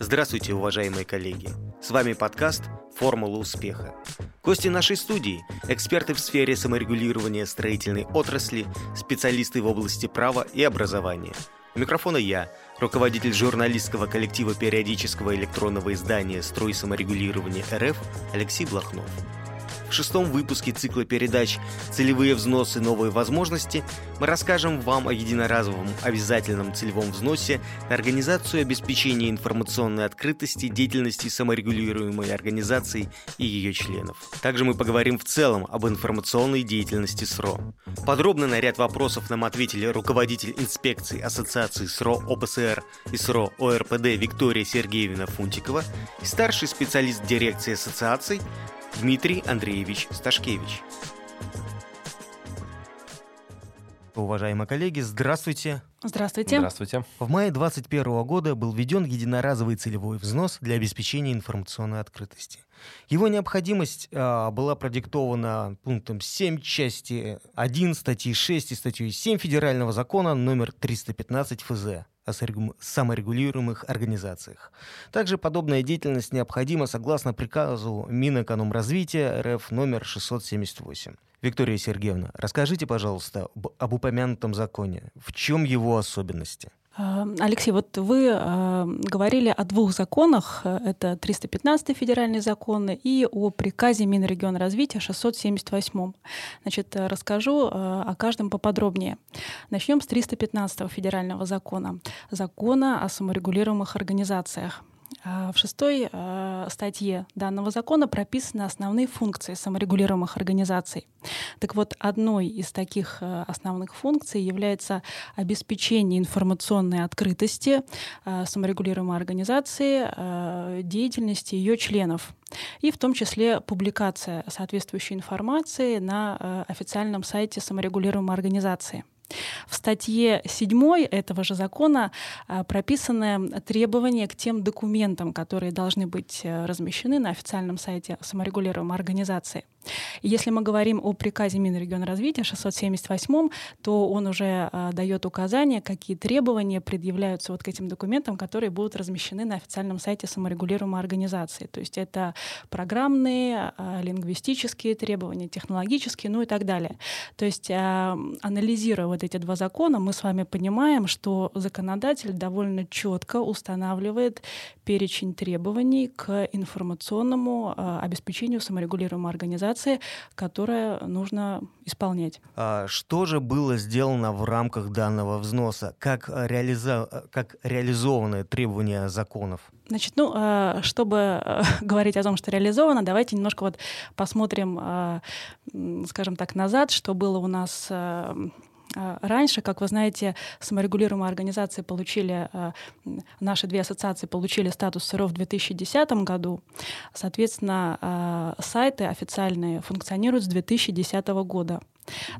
Здравствуйте, уважаемые коллеги! С вами подкаст «Формула успеха». Гости нашей студии – эксперты в сфере саморегулирования строительной отрасли, специалисты в области права и образования. У микрофона я, руководитель журналистского коллектива периодического электронного издания «Строй саморегулирования РФ» Алексей Блохнов – шестом выпуске цикла передач «Целевые взносы. Новые возможности» мы расскажем вам о единоразовом обязательном целевом взносе на организацию обеспечения информационной открытости деятельности саморегулируемой организации и ее членов. Также мы поговорим в целом об информационной деятельности СРО. Подробно на ряд вопросов нам ответили руководитель инспекции Ассоциации СРО ОПСР и СРО ОРПД Виктория Сергеевна Фунтикова и старший специалист дирекции ассоциаций Дмитрий Андреевич Сташкевич. Уважаемые коллеги, здравствуйте. Здравствуйте. Здравствуйте. В мае 2021 года был введен единоразовый целевой взнос для обеспечения информационной открытости. Его необходимость э, была продиктована пунктом 7 части 1 статьи 6 и статьей 7 Федерального закона номер 315 ФЗ о саморегулируемых организациях. Также подобная деятельность необходима согласно приказу Минэкономразвития РФ номер 678. Виктория Сергеевна, расскажите, пожалуйста, об упомянутом законе. В чем его особенности? А, Алексей, вот вы э, говорили о двух законах. Это 315 федеральный закон и о приказе Минрегионразвития 678. Значит, расскажу э, о каждом поподробнее. Начнем с 315 федерального закона. Закона о саморегулируемых организациях. А, в шестой а, статье данного закона прописаны основные функции саморегулируемых организаций. Так вот, одной из таких а, основных функций является обеспечение информационной открытости саморегулируемой организации, деятельности ее членов и в том числе публикация соответствующей информации на официальном сайте саморегулируемой организации. В статье 7 этого же закона а, прописаны требования к тем документам, которые должны быть э, размещены на официальном сайте саморегулируемой организации. Если мы говорим о приказе Минрегионразвития 678, то он уже э, дает указания, какие требования предъявляются вот к этим документам, которые будут размещены на официальном сайте саморегулируемой организации. То есть это программные, э, лингвистические требования, технологические, ну и так далее. То есть э, анализируя вот эти два закона, мы с вами понимаем, что законодатель довольно четко устанавливает перечень требований к информационному обеспечению саморегулируемой организации организации, которое нужно исполнять. А что же было сделано в рамках данного взноса? Как, реализа... как реализованы требования законов? Значит, ну, а, чтобы э, говорить о том, что реализовано, давайте немножко вот посмотрим, а, скажем так, назад, что было у нас э, раньше, как вы знаете, саморегулируемые организации получили, а, наши две ассоциации получили статус СРО в 2010 году. Соответственно, а, сайты официальные функционируют с 2010 года.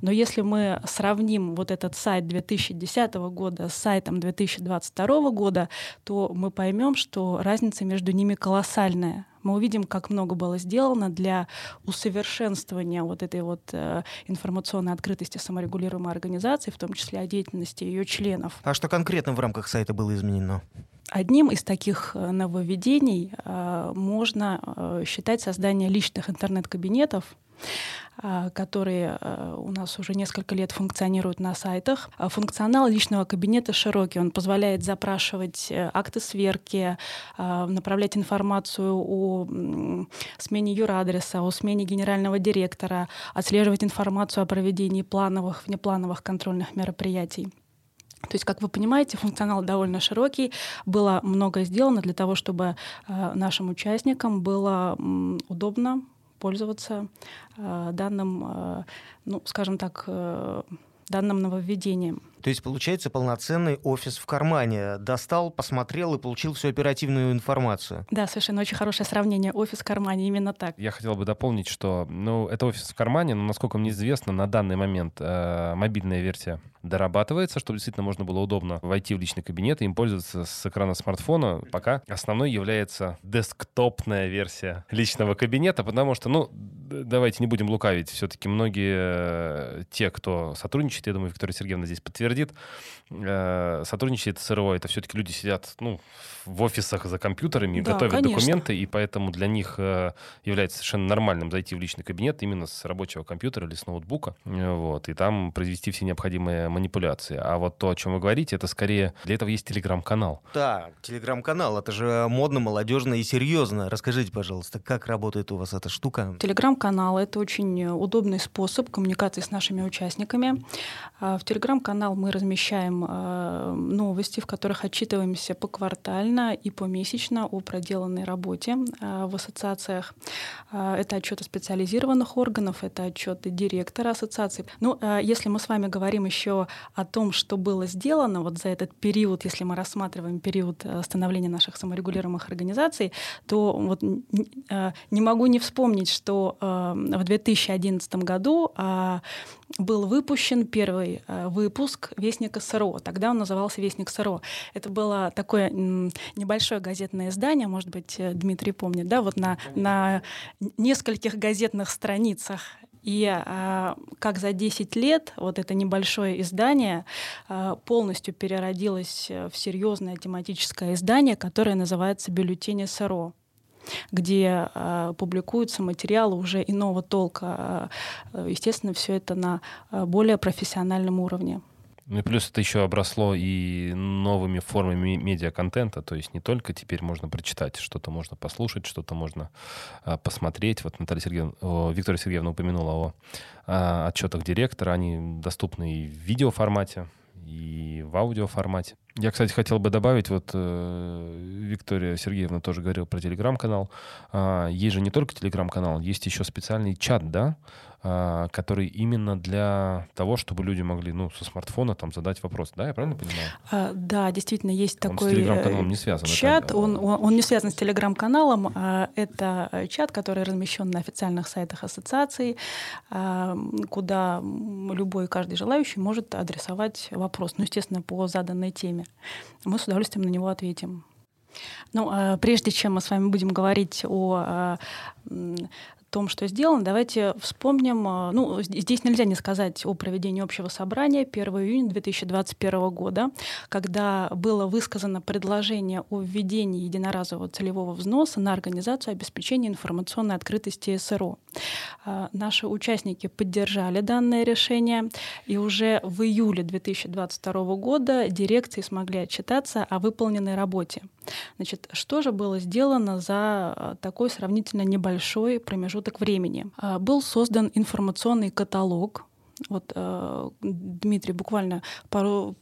Но если мы сравним вот этот сайт 2010 года с сайтом 2022 года, то мы поймем, что разница между ними колоссальная мы увидим, как много было сделано для усовершенствования вот этой вот э, информационной открытости саморегулируемой организации, в том числе о деятельности ее членов. А что конкретно в рамках сайта было изменено? Одним из таких э, нововведений э, можно э, считать создание личных интернет-кабинетов, которые а, у нас уже несколько лет функционируют на сайтах. А функционал личного кабинета широкий. Он позволяет запрашивать э, акты сверки, направлять информацию о смене юрадреса, о смене генерального директора, отслеживать информацию о проведении плановых, внеплановых контрольных мероприятий. То есть, как вы понимаете, функционал довольно широкий. Было много сделано для того, чтобы нашим участникам было удобно пользоваться э, данным, э, ну, скажем так, э, данным нововведением. То есть получается полноценный офис в кармане. Достал, посмотрел и получил всю оперативную информацию. Да, совершенно очень хорошее сравнение. Офис в кармане, именно так. Я хотел бы дополнить, что ну, это офис в кармане, но, насколько мне известно, на данный момент э, мобильная версия дорабатывается, чтобы действительно можно было удобно войти в личный кабинет и им пользоваться с экрана смартфона. Пока основной является десктопная версия личного кабинета, потому что, ну, давайте не будем лукавить. Все-таки многие э, те, кто сотрудничает, я думаю, Виктория Сергеевна здесь подтвердит, э, сотрудничает с СРО, это все-таки люди сидят ну, в офисах за компьютерами, да, готовят конечно. документы, и поэтому для них э, является совершенно нормальным зайти в личный кабинет именно с рабочего компьютера или с ноутбука, вот, и там произвести все необходимые манипуляции. А вот то, о чем вы говорите, это скорее для этого есть телеграм-канал. Да, телеграм-канал, это же модно, молодежно и серьезно. Расскажите, пожалуйста, как работает у вас эта штука? Телеграм-канал — это очень удобный способ коммуникации с нашими участниками. А, в телеграм-канал мы размещаем а, новости, в которых отчитываемся поквартально и помесячно о проделанной работе а, в ассоциациях. Это отчеты специализированных органов, это отчеты директора ассоциации. Ну, если мы с вами говорим еще о том, что было сделано вот за этот период, если мы рассматриваем период становления наших саморегулируемых организаций, то вот не могу не вспомнить, что в 2011 году был выпущен первый э, выпуск «Вестника СРО». Тогда он назывался «Вестник СРО». Это было такое небольшое газетное издание, может быть, э, Дмитрий помнит, да, вот на, на нескольких газетных страницах. И а, как за 10 лет вот это небольшое издание а, полностью переродилось в серьезное тематическое издание, которое называется «Бюллетень СРО» где э, публикуются материалы уже иного толка. Э, естественно, все это на э, более профессиональном уровне. Ну и плюс это еще обросло и новыми формами медиаконтента, то есть не только теперь можно прочитать, что-то можно послушать, что-то можно а, посмотреть. Вот Наталья Сергеевна, о, Виктория Сергеевна упомянула о а, отчетах директора, они доступны и в видеоформате, и в аудиоформате. Я, кстати, хотел бы добавить, вот э, Виктория Сергеевна тоже говорила про телеграм-канал. Э, есть же не только телеграм-канал, есть еще специальный чат, да, который именно для того, чтобы люди могли, ну, со смартфона там задать вопрос. Да, я правильно понимаю? А, да, действительно, есть он такой с телеграм-каналом не связан. чат. Это... Он, он, он не связан с телеграм-каналом. А это чат, который размещен на официальных сайтах ассоциаций, а, куда любой, каждый желающий может адресовать вопрос, ну, естественно, по заданной теме мы с удовольствием на него ответим. Ну, а прежде чем мы с вами будем говорить о а, том, что сделано, давайте вспомним, а, ну, здесь нельзя не сказать о проведении общего собрания 1 июня 2021 года, когда было высказано предложение о введении единоразового целевого взноса на организацию обеспечения информационной открытости СРО. А, наши участники поддержали данное решение, и уже в июле 2022 года дирекции смогли отчитаться о выполненной работе. Значит, что же было сделано за а, такой сравнительно небольшой промежуток времени? А, был создан информационный каталог вот, э, Дмитрий, буквально пару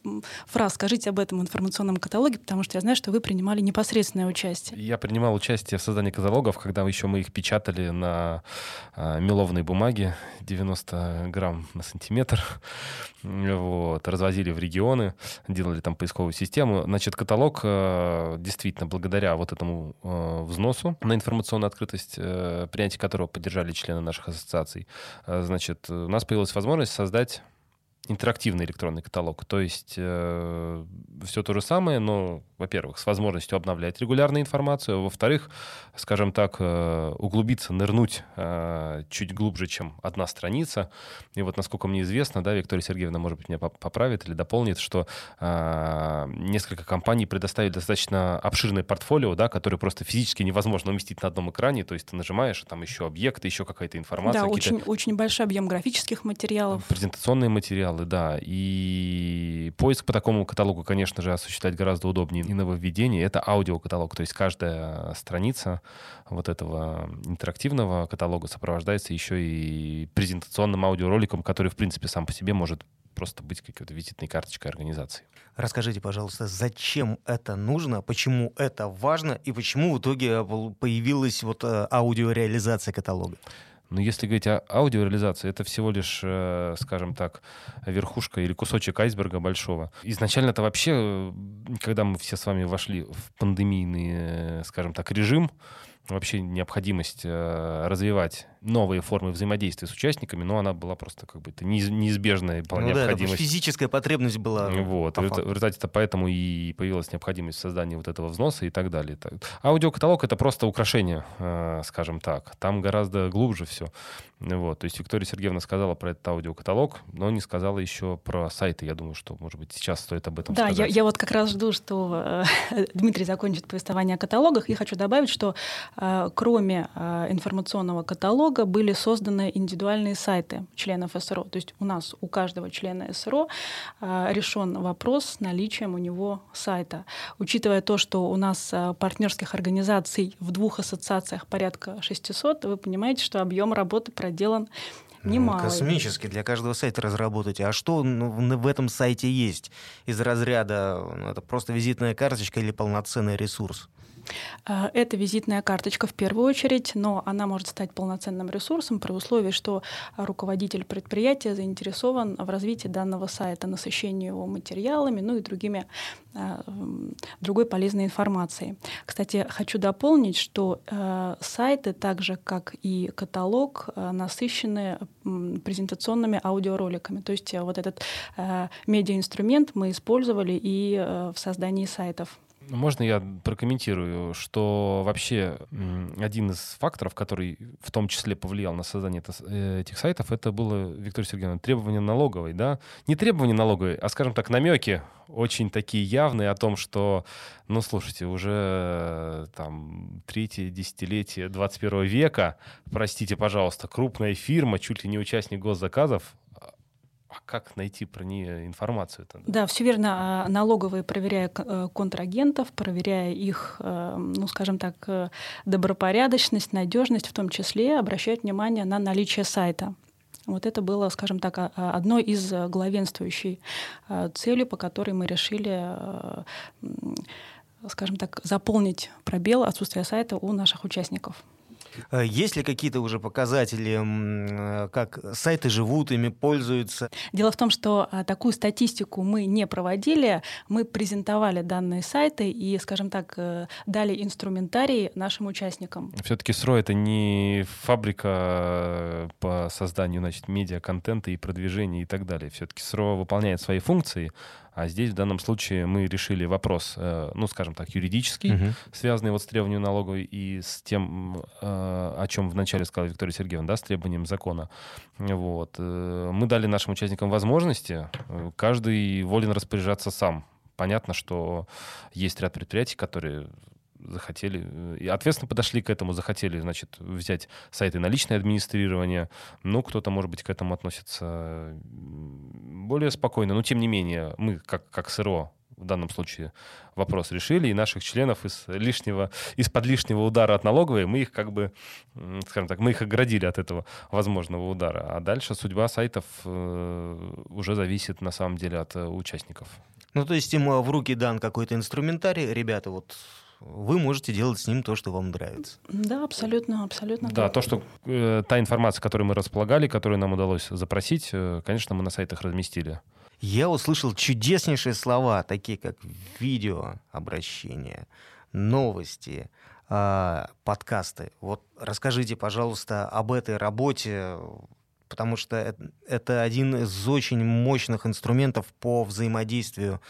фраз скажите об этом информационном каталоге, потому что я знаю, что вы принимали непосредственное участие. Я принимал участие в создании каталогов, когда еще мы их печатали на э, мелованной бумаге, 90 грамм на сантиметр, вот, развозили в регионы, делали там поисковую систему. Значит, каталог э, действительно благодаря вот этому взносу на информационную открытость, принятие которого поддержали члены наших ассоциаций, значит, у нас появилась возможность создать интерактивный электронный каталог. То есть э, все то же самое, но, во-первых, с возможностью обновлять регулярную информацию, а во-вторых, скажем так, э, углубиться, нырнуть э, чуть глубже, чем одна страница. И вот, насколько мне известно, да, Виктория Сергеевна, может быть, меня поправит или дополнит, что э, несколько компаний предоставили достаточно обширное портфолио, да, которое просто физически невозможно уместить на одном экране. То есть ты нажимаешь, там еще объекты, еще какая-то информация. Да, очень, очень большой объем графических материалов. Презентационные материалы, да. И поиск по такому каталогу, конечно же, осуществлять гораздо удобнее. И нововведение — это аудиокаталог. То есть каждая страница вот этого интерактивного каталога сопровождается еще и презентационным аудиороликом, который, в принципе, сам по себе может просто быть какой-то визитной карточкой организации. Расскажите, пожалуйста, зачем это нужно, почему это важно и почему в итоге появилась вот э, аудиореализация каталога? Но если говорить о аудиореализации, это всего лишь, э, скажем так, верхушка или кусочек айсберга большого. Изначально это вообще, когда мы все с вами вошли в пандемийный, э, скажем так, режим, вообще необходимость э, развивать новые формы взаимодействия с участниками, но она была просто как бы это неизбежная была ну, необходимость. Да, физическая потребность была. Вот, в результате-то поэтому и появилась необходимость создания вот этого взноса и так далее. Аудиокаталог — это просто украшение, э, скажем так. Там гораздо глубже все. Вот, то есть Виктория Сергеевна сказала про этот аудиокаталог, но не сказала еще про сайты. Я думаю, что, может быть, сейчас стоит об этом да, сказать. Да, я, я вот как раз жду, что э, Дмитрий закончит повествование о каталогах, и хочу добавить, что кроме э, информационного каталога были созданы индивидуальные сайты членов СРО. То есть у нас, у каждого члена СРО э, решен вопрос с наличием у него сайта. Учитывая то, что у нас э, партнерских организаций в двух ассоциациях порядка 600, вы понимаете, что объем работы проделан немало. Космически для каждого сайта разработать. А что в этом сайте есть из разряда? Ну, это просто визитная карточка или полноценный ресурс? Э, это визитная карточка в первую очередь, но она может стать полноценным ресурсом при условии, что руководитель предприятия заинтересован в развитии данного сайта, насыщении его материалами, ну и другими, э, другой полезной информацией. Кстати, хочу дополнить, что э, сайты, так же как и каталог, насыщены презентационными аудиороликами. То есть вот этот медиаинструмент мы использовали и в создании сайтов. Можно я прокомментирую, что вообще один из факторов, который в том числе повлиял на создание э, этих сайтов, это было, Виктория Сергеевна, требование налоговой, да? Не требование налоговой, а, скажем так, намеки очень такие явные о том, что, ну, слушайте, уже там третье десятилетие 21 века, простите, пожалуйста, крупная фирма, чуть ли не участник госзаказов, а как найти про нее информацию? -то? Да, все верно. А, налоговые, проверяя э, контрагентов, проверяя их, э, ну, скажем так, э, добропорядочность, надежность, в том числе обращают внимание на наличие сайта. Вот это было, скажем так, одной из главенствующей целей, по которой мы решили скажем так, заполнить пробел отсутствия сайта у наших участников. Э, есть ли какие-то уже показатели, э, как сайты живут, ими пользуются? Дело в том, что а, такую статистику мы не проводили, мы презентовали данные сайты и, скажем так, э, дали инструментарий нашим участникам. Все-таки СРО — это не фабрика по созданию значит, медиа-контента и продвижения и так далее. Все-таки СРО выполняет свои функции, а здесь в данном случае мы решили вопрос, э, ну, скажем так, юридический, угу. связанный вот с требованием налоговой и с тем, э, о чем вначале сказала Виктория Сергеевна, да, с требованием закона. Вот. Э, мы дали нашим участникам возможности, каждый волен распоряжаться сам. Понятно, что есть ряд предприятий, которые захотели, э, и ответственно подошли к этому, захотели, значит, взять сайты на личное администрирование. Ну, кто-то, может быть, к этому относится более спокойно. Но, тем не менее, мы, как, как СРО, в данном случае вопрос решили, и наших членов из лишнего, из-под лишнего удара от налоговой мы их как бы, скажем так, мы их оградили от этого возможного удара. А дальше судьба сайтов э, уже зависит на самом деле от э, участников. Ну, то есть им в руки дан какой-то инструментарий, ребята, вот вы можете делать с ним то, что вам нравится. Да, абсолютно, абсолютно. Да, то, что э, та информация, которую мы располагали, которую нам удалось запросить, э, конечно, мы на сайтах разместили. Я услышал чудеснейшие слова, такие как видео, обращения, новости, э, подкасты. Вот расскажите, пожалуйста, об этой работе, потому что это один из очень мощных инструментов по взаимодействию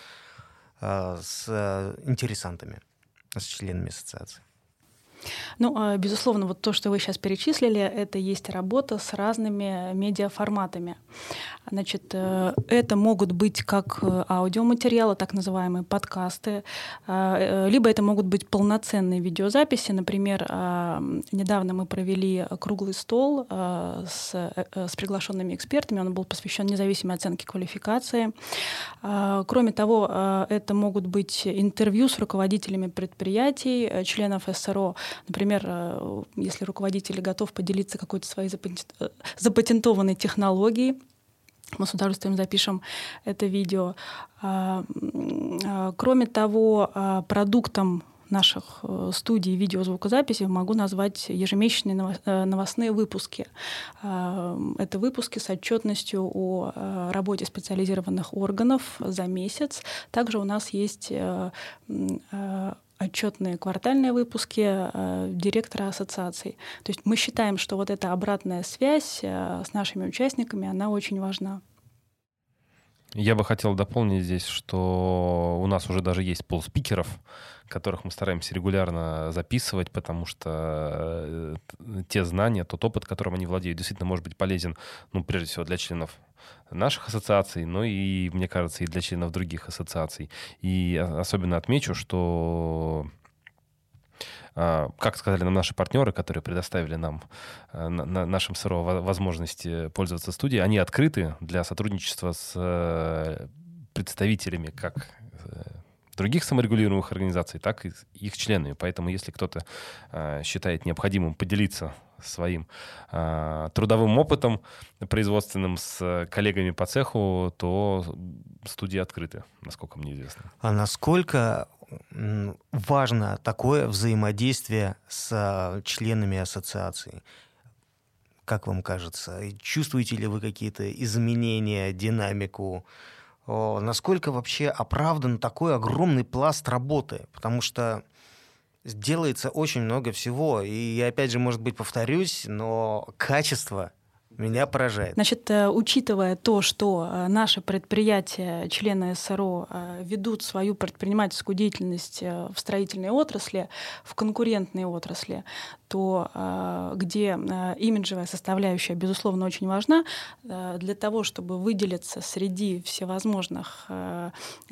э, с э, интересантами с членами ассоциации? Ну, а, безусловно, вот то, что вы сейчас перечислили, это есть работа с разными медиаформатами. Значит, э, это могут быть как э, аудиоматериалы, так называемые подкасты, а, э, либо это могут быть полноценные видеозаписи. Например, а, недавно мы провели круглый стол с, с приглашенными экспертами, он был посвящен независимой оценке квалификации. Кроме того, это могут быть интервью с руководителями предприятий, членов СРО, Например, э, если руководитель готов поделиться какой-то своей э, запатентованной технологией, мы с удовольствием запишем это видео. А, а, кроме того, а, продуктом наших э, студий видеозвукозаписи могу назвать ежемесячные новостные выпуски. Это выпуски с отчетностью о работе специализированных органов за месяц. Также у нас есть отчетные квартальные выпуски директора ассоциаций. То есть мы считаем, что вот эта обратная связь с нашими участниками, она очень важна. Я бы хотел дополнить здесь, что у нас уже даже есть пол спикеров, которых мы стараемся регулярно записывать, потому что э, те знания, тот опыт, которым они владеют, действительно может быть полезен, ну, прежде всего, для членов наших ассоциаций, но и, мне кажется, и для членов других ассоциаций. И особенно отмечу, что а, как сказали нам наши партнеры, которые предоставили нам, э, на нашим СРО, возможности пользоваться студией, они открыты для сотрудничества с э, представителями как э, других саморегулируемых организаций, так и их членами. Поэтому если кто-то считает необходимым поделиться своим трудовым опытом производственным с коллегами по цеху, то студии открыты, насколько мне известно. А насколько важно такое взаимодействие с а, членами ассоциации. Как вам кажется? Чувствуете ли вы какие-то изменения, динамику? Насколько вообще оправдан такой огромный пласт работы? Потому что делается очень много всего. И опять же, может быть, повторюсь, но качество меня поражает. Значит, э, учитывая то, что э, наши предприятия, члены СРО, э, ведут свою предпринимательскую деятельность в строительной отрасли, в конкурентной отрасли, то где имиджевая составляющая, безусловно, очень важна, для того, чтобы выделиться среди всевозможных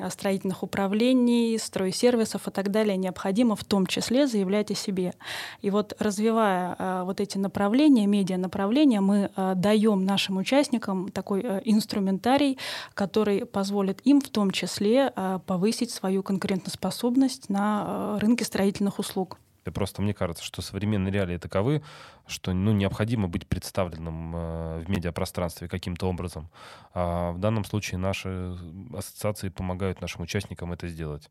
строительных управлений, стройсервисов и так далее, необходимо в том числе заявлять о себе. И вот развивая вот эти направления, медиа-направления, мы даем нашим участникам такой инструментарий, который позволит им в том числе повысить свою конкурентоспособность на рынке строительных услуг. И просто мне кажется, что современные реалии таковы, что ну, необходимо быть представленным в медиапространстве каким-то образом. А в данном случае наши ассоциации помогают нашим участникам это сделать.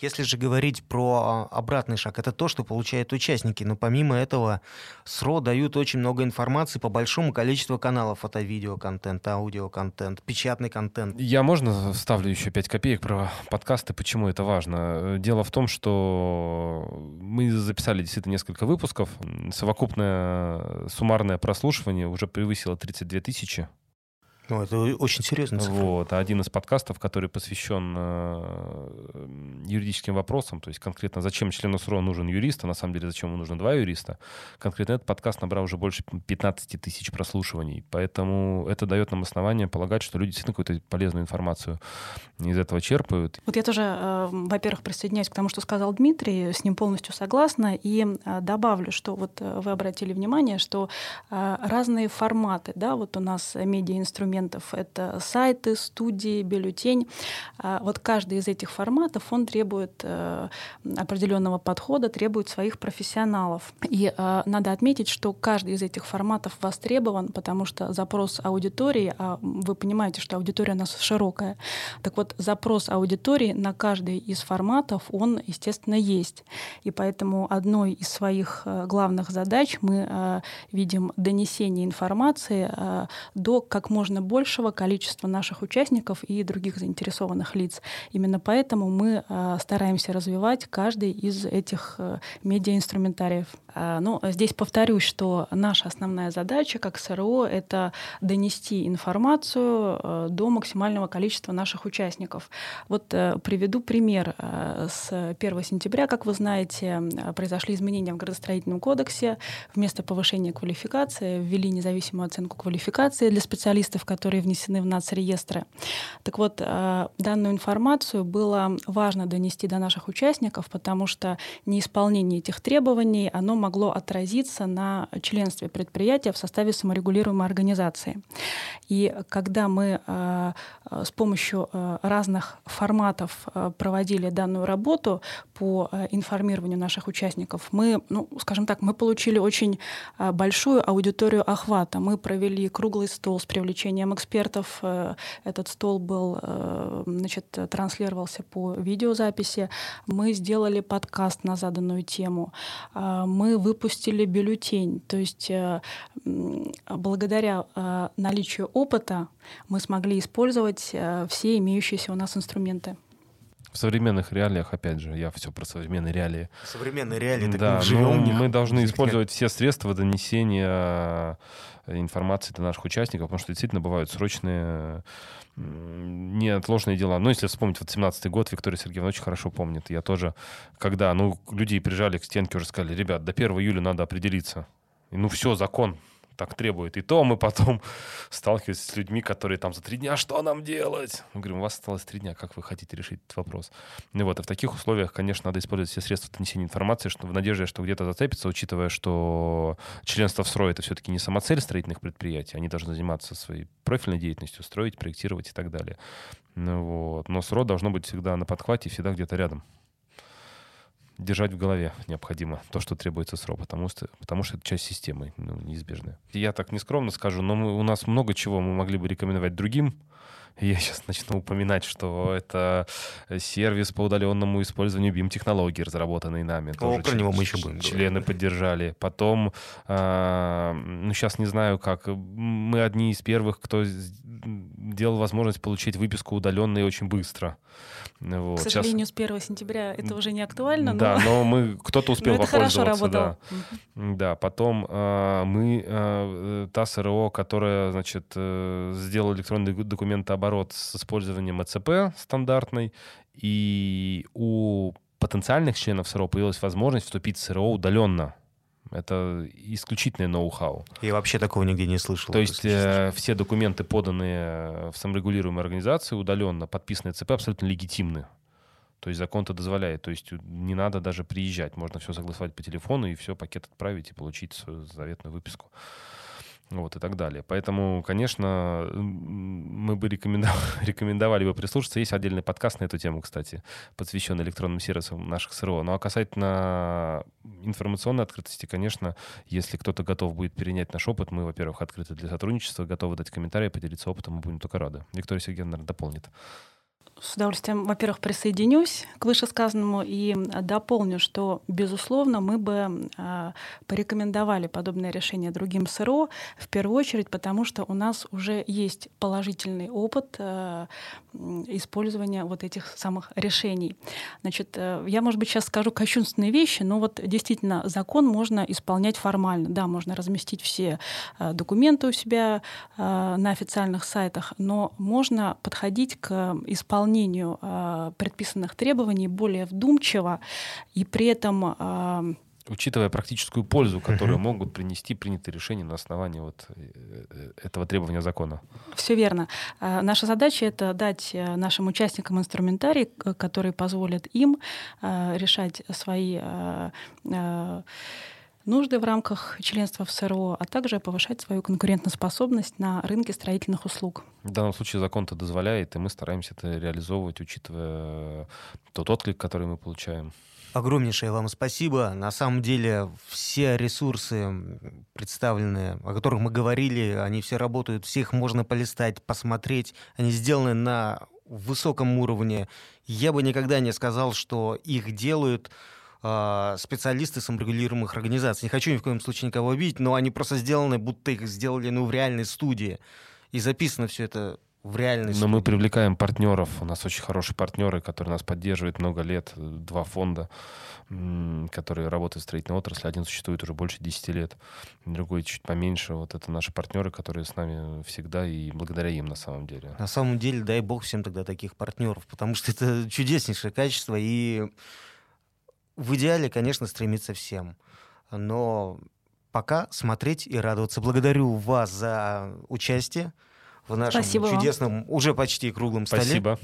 Если же говорить про а, обратный шаг, это то, что получают участники. Но помимо этого СРО дают очень много информации по большому количеству каналов. Это видеоконтент, аудиоконтент, печатный контент. Я можно вставлю еще 5 копеек про подкасты, почему это важно? Дело в том, что мы записали действительно несколько выпусков. Совокупное суммарное прослушивание уже превысило 32 тысячи ну, это очень серьезно. Вот. А один из подкастов, который посвящен э, юридическим вопросам, то есть конкретно зачем члену СРО нужен юрист, а на самом деле зачем ему нужно два юриста, конкретно этот подкаст набрал уже больше 15 тысяч прослушиваний. Поэтому это дает нам основание полагать, что люди действительно какую-то полезную информацию из этого черпают. Вот я тоже, э, во-первых, присоединяюсь к тому, что сказал Дмитрий, с ним полностью согласна, и э, добавлю, что вот э, вы обратили внимание, что э, разные форматы, да, вот у нас медиа-инструменты инструментов. Это сайты, студии, бюллетень. А вот каждый из этих форматов, он требует э, определенного подхода, требует своих профессионалов. И э, надо отметить, что каждый из этих форматов востребован, потому что запрос аудитории, а вы понимаете, что аудитория у нас широкая, так вот запрос аудитории на каждый из форматов, он, естественно, есть. И поэтому одной из своих э, главных задач мы видим донесение информации до как можно большего количества наших участников и других заинтересованных лиц. Именно поэтому мы э, стараемся развивать каждый из этих э, медиаинструментариев. А, ну, здесь повторюсь, что наша основная задача как СРО — это донести информацию э, до максимального количества наших участников. Вот приведу пример. С 1 сентября, как вы знаете, произошли изменения в градостроительном кодексе. Вместо повышения квалификации ввели независимую оценку квалификации для специалистов, которые внесены в нацреестры. Так вот, э, данную информацию было важно донести до наших участников, потому что неисполнение этих требований, оно могло отразиться на членстве предприятия в составе саморегулируемой организации. И когда мы э, э, с помощью разных форматов проводили данную работу по информированию наших участников, мы, ну, скажем так, мы получили очень большую аудиторию охвата. Мы провели круглый стол с привлечением привлечением экспертов. Э, этот стол был, э, значит, транслировался по видеозаписи. Мы сделали подкаст на заданную тему. Э, мы выпустили бюллетень. То есть благодаря наличию опыта мы смогли использовать все имеющиеся у нас инструменты. В современных реалиях, опять же, я все про современные реалии. Современные реалии, так да, мы живем ну, мы должны использовать все средства донесения э, информации до наших участников, потому что действительно бывают срочные неотложные дела. Ну, если вспомнить вот 17-й год, Виктория Сергеевна очень хорошо помнит. Я тоже, когда, ну, люди прижали к стенке, уже сказали, ребят, до 1 июля надо определиться. И, ну, все, закон так требует. И то мы потом сталкиваемся с людьми, которые там за три дня, что нам делать? Мы говорим, у вас осталось три дня, как вы хотите решить этот вопрос? Ну вот, и в таких условиях, конечно, надо использовать все средства донесения информации, что в надежде, что где-то зацепится, учитывая, что членство в СРО — это все-таки не самоцель строительных предприятий, они должны заниматься своей профильной деятельностью, строить, проектировать и так далее. Ну вот. Но СРО должно быть всегда на подхвате, всегда где-то рядом держать в голове необходимо то, что требуется СРО, потому что, потому что это часть системы, ну, неизбежная. Я так нескромно скажу, но мы, у нас много чего мы могли бы рекомендовать другим. Я сейчас начну упоминать, что это сервис по удаленному использованию BIM-технологий, разработанный нами. О, про ч- него мы еще будем Члены поддержали. Потом, а, ну, сейчас не знаю как, мы одни из первых, кто делал возможность получить выписку удаленно и очень быстро. Вот. К сожалению, с 1 сентября это уже не актуально, но, да, но мы кто-то но успел это хорошо воспользоваться, да. Да, потом э, мы, э, та СРО, которая, значит, э, сделала электронный ду- документооборот с использованием ЭЦП стандартной, и у потенциальных членов СРО появилась возможность вступить в СРО удаленно. Это исключительное ноу-хау. Я вообще такого нигде не слышал. То есть э, все документы, поданные в саморегулируемой организации удаленно, подписанные ЦП, абсолютно легитимны. То есть закон это дозволяет. То есть не надо даже приезжать. Можно все согласовать по телефону и все, пакет отправить и получить свою заветную выписку. Вот и так далее. Поэтому, конечно, мы бы рекомендовали, рекомендовали бы прислушаться. Есть отдельный подкаст на эту тему, кстати, посвященный электронным сервисам наших СРО. Ну а касательно информационной открытости, конечно, если кто-то готов будет перенять наш опыт, мы, во-первых, открыты для сотрудничества, готовы дать комментарии, поделиться опытом, мы будем только рады. Виктория Сергеевна, наверное, дополнит. С удовольствием, во-первых, присоединюсь к вышесказанному и дополню, что, безусловно, мы бы а, порекомендовали подобное решение другим СРО, в первую очередь, потому что у нас уже есть положительный опыт м, использования вот этих самых решений. Значит, э, я, может быть, сейчас скажу кощунственные вещи, но вот действительно закон можно исполнять формально. Да, можно разместить все а, документы у себя а, на официальных сайтах, но можно подходить к исполнению а, предписанных требований более вдумчиво и при этом а, Учитывая практическую пользу, которую могут принести принятые решения на основании вот э, э, этого требования закона. Все верно. А, Наша задача это дать э, нашим участникам инструментарий, который позволит им решать свои нужды в рамках членства в СРО, а также повышать свою конкурентоспособность на рынке строительных услуг. В данном случае закон это дозволяет, и мы стараемся это реализовывать, учитывая тот отклик, который мы получаем. Огромнейшее вам спасибо. На самом деле все ресурсы представленные, о которых мы говорили, они все работают, всех можно полистать, посмотреть. Они сделаны на высоком уровне. Я бы никогда не сказал, что их делают специалисты саморегулируемых организаций. Не хочу ни в коем случае никого обидеть, но они просто сделаны, будто их сделали ну, в реальной студии. И записано все это в реальной Но мы привлекаем партнеров. У нас очень хорошие партнеры, которые нас поддерживают много лет. Два фонда, которые работают в строительной отрасли. Один существует уже больше 10 лет, другой чуть поменьше. Вот это наши партнеры, которые с нами всегда, и благодаря им на самом деле. На самом деле, дай бог всем тогда таких партнеров, потому что это чудеснейшее качество, и в идеале, конечно, стремиться всем. Но пока смотреть и радоваться. Благодарю вас за участие в нашем Спасибо вам. чудесном, уже почти круглом столе, Спасибо.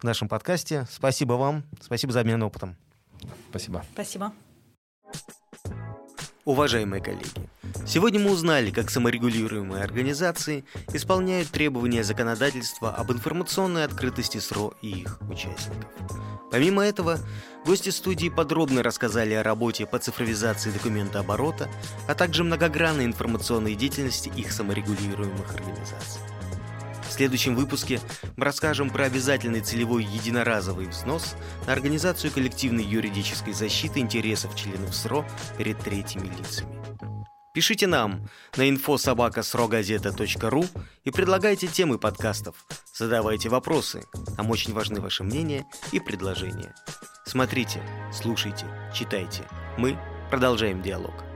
в нашем подкасте. Спасибо вам, спасибо за обмен опытом. Спасибо. Спасибо. Уважаемые коллеги, сегодня мы узнали, как саморегулируемые организации исполняют требования законодательства об информационной открытости СРО и их участников. Помимо этого, гости студии подробно рассказали о работе по цифровизации документа оборота, а также многогранной информационной деятельности их саморегулируемых организаций. Следующем выпуске мы расскажем про обязательный целевой единоразовый взнос на организацию коллективной юридической защиты интересов членов СРО перед третьими лицами. Пишите нам на infosobaka.srogazeta.ru и предлагайте темы подкастов. Задавайте вопросы. Нам очень важны ваши мнения и предложения. Смотрите, слушайте, читайте. Мы продолжаем диалог.